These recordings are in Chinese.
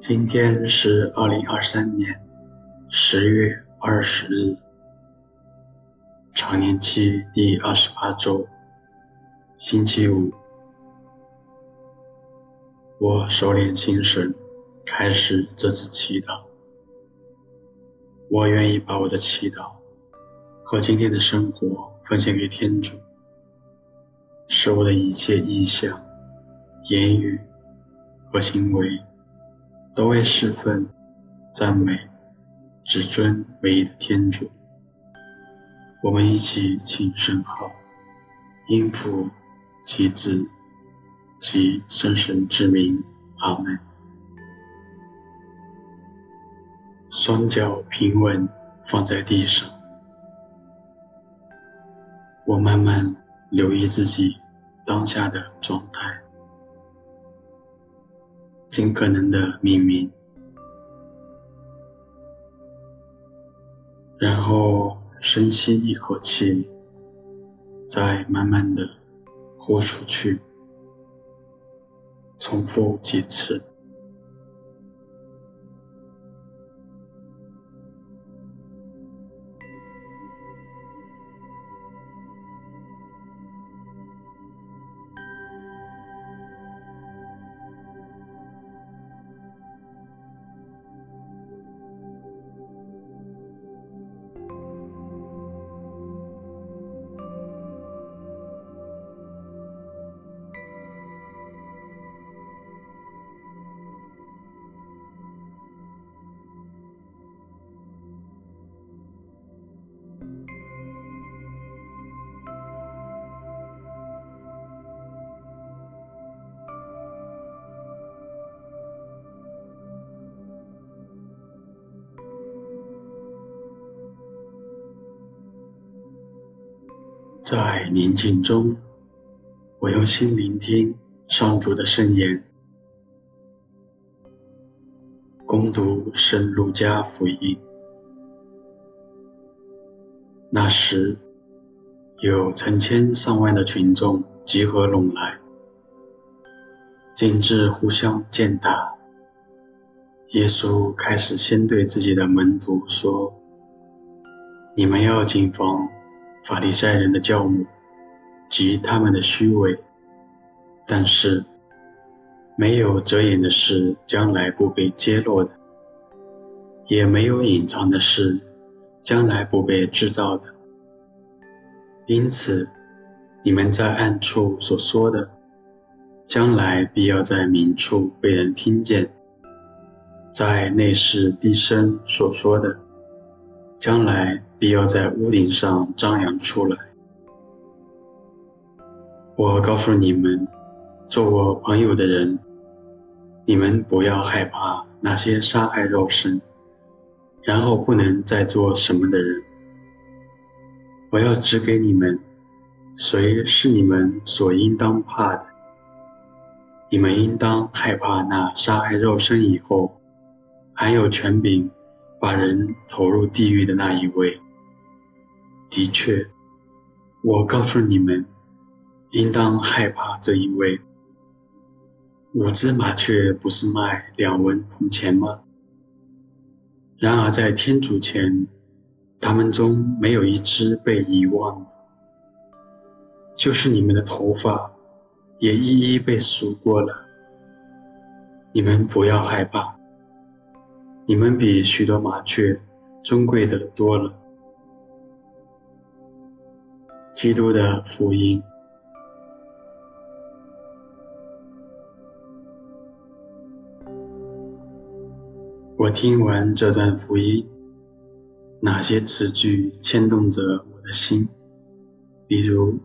今天是二零二三年十月二十日，常年期第二十八周，星期五。我收敛心神，开始这次祈祷。我愿意把我的祈祷和今天的生活奉献给天主，使我的一切意向、言语和行为。都为侍奉、赞美、至尊唯一的天主。我们一起请圣号，因父及子及圣神之名，阿门。双脚平稳放在地上，我慢慢留意自己当下的状态。尽可能的命名，然后深吸一口气，再慢慢的呼出去，重复几次。在宁静中，我用心聆听上主的圣言，攻读圣路加福音。那时，有成千上万的群众集合拢来，竟至互相践踏。耶稣开始先对自己的门徒说：“你们要谨防。”法利赛人的教母及他们的虚伪，但是没有遮掩的事将来不被揭露的，也没有隐藏的事将来不被知道的。因此，你们在暗处所说的，将来必要在明处被人听见；在内室低声所说的，将来。必要在屋顶上张扬出来。我告诉你们，做我朋友的人，你们不要害怕那些杀害肉身，然后不能再做什么的人。我要指给你们，谁是你们所应当怕的。你们应当害怕那杀害肉身以后，还有权柄把人投入地狱的那一位。的确，我告诉你们，应当害怕这一位。五只麻雀不是卖两文铜钱吗？然而在天主前，他们中没有一只被遗忘。就是你们的头发，也一一被数过了。你们不要害怕，你们比许多麻雀尊贵的多了。基督的福音。我听完这段福音，哪些词句牵动着我的心？比如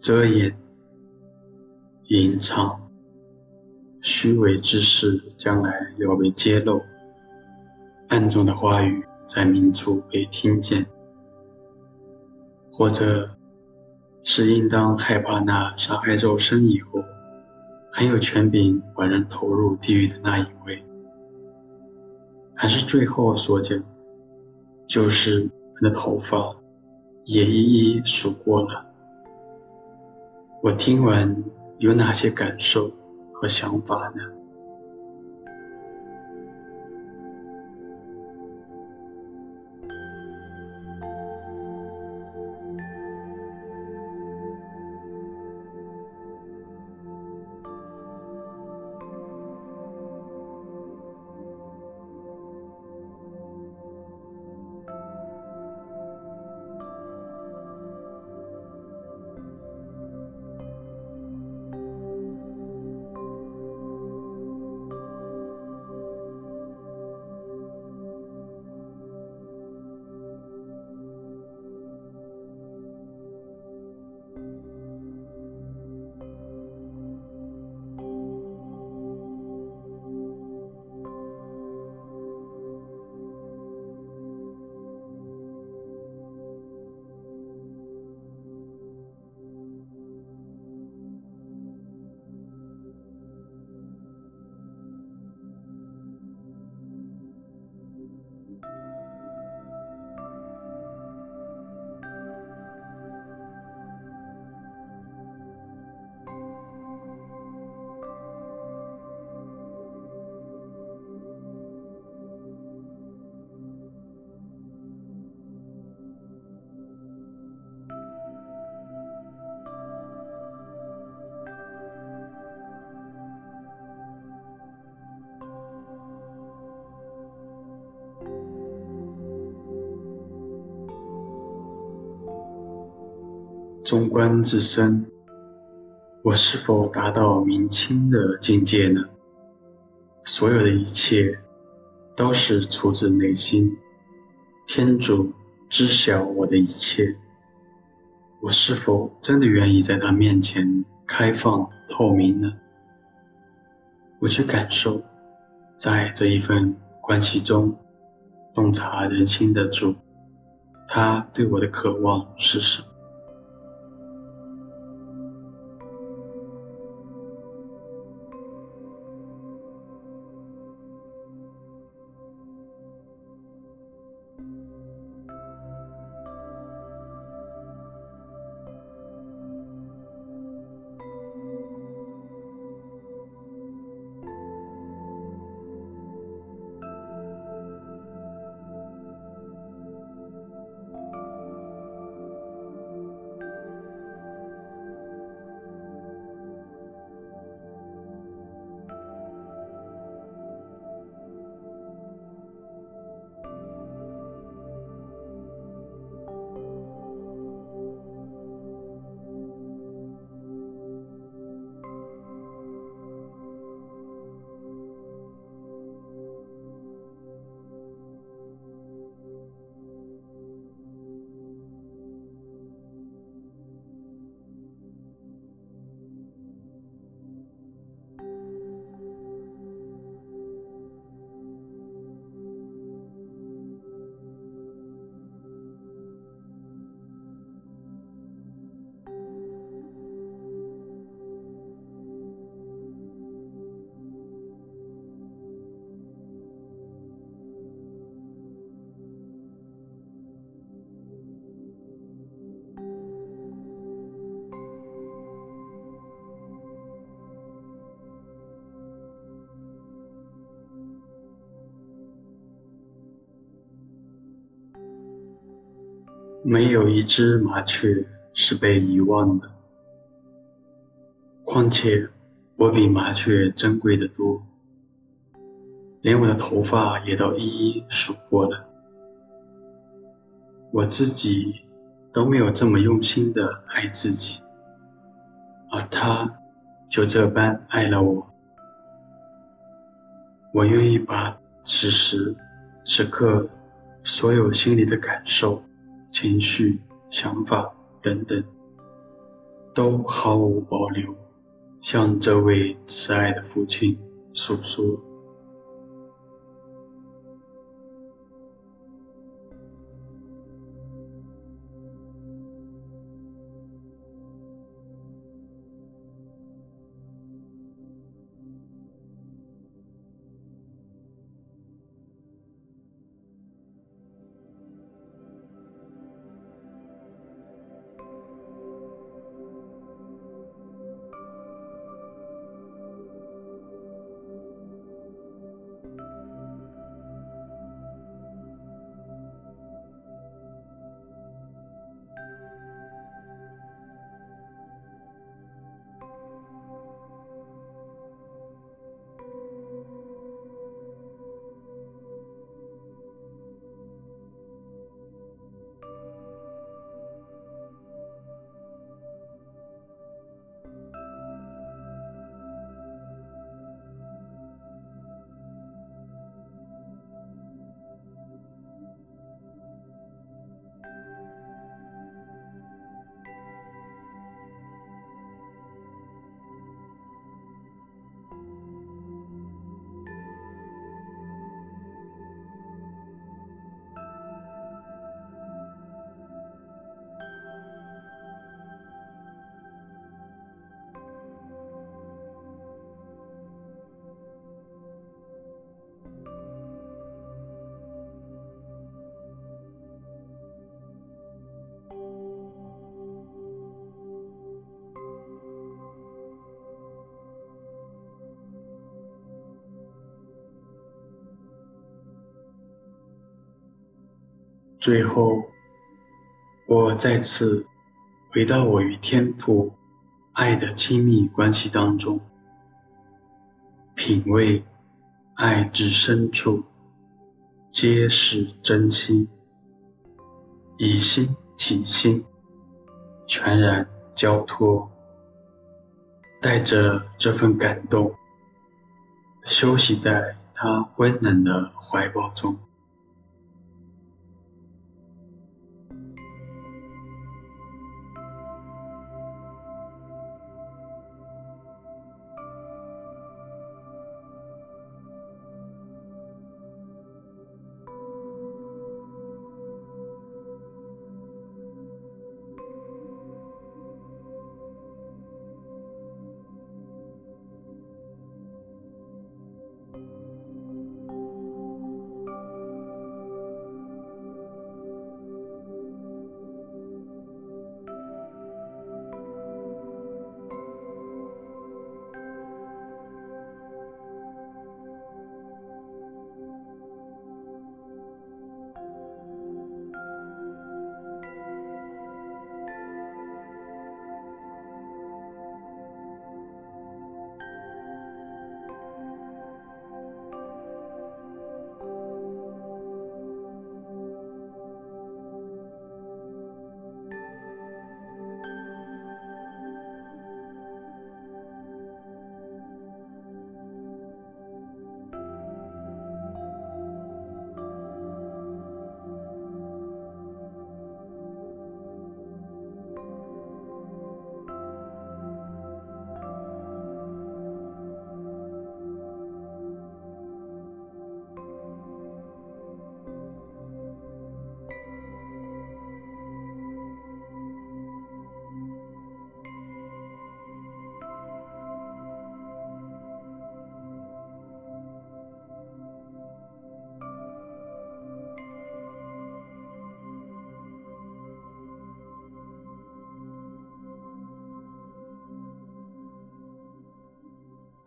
遮掩、隐藏、虚伪之事，将来要被揭露，暗中的话语在明处被听见，或者是应当害怕那杀害肉身以后很有权柄把人投入地狱的那一位，还是最后所讲，就是我的头发也一一数过了。我听完有哪些感受？和想法呢？纵观自身，我是否达到明清的境界呢？所有的一切都是出自内心，天主知晓我的一切。我是否真的愿意在他面前开放透明呢？我去感受，在这一份关系中，洞察人心的主，他对我的渴望是什么？没有一只麻雀是被遗忘的，况且我比麻雀珍贵的多，连我的头发也都一一数过了，我自己都没有这么用心的爱自己，而他就这般爱了我，我愿意把此时此刻所有心里的感受。情绪、想法等等，都毫无保留，向这位慈爱的父亲诉说。you. 最后，我再次回到我与天父爱的亲密关系当中，品味爱之深处，皆是真心，以心体心，全然交托，带着这份感动，休息在他温暖的怀抱中。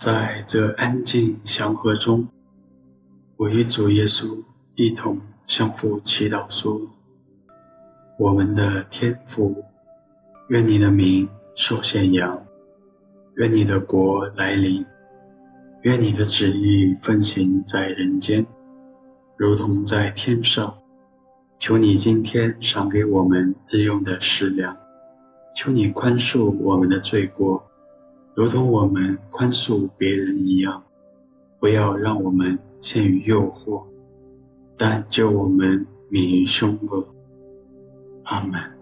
在这安静祥和中，我与主耶稣一同向父祈祷说：“我们的天父，愿你的名受显扬，愿你的国来临，愿你的旨意奉行在人间，如同在天上。求你今天赏给我们日用的食粮，求你宽恕我们的罪过。”如同我们宽恕别人一样，不要让我们陷于诱惑，但救我们免于凶恶。阿门。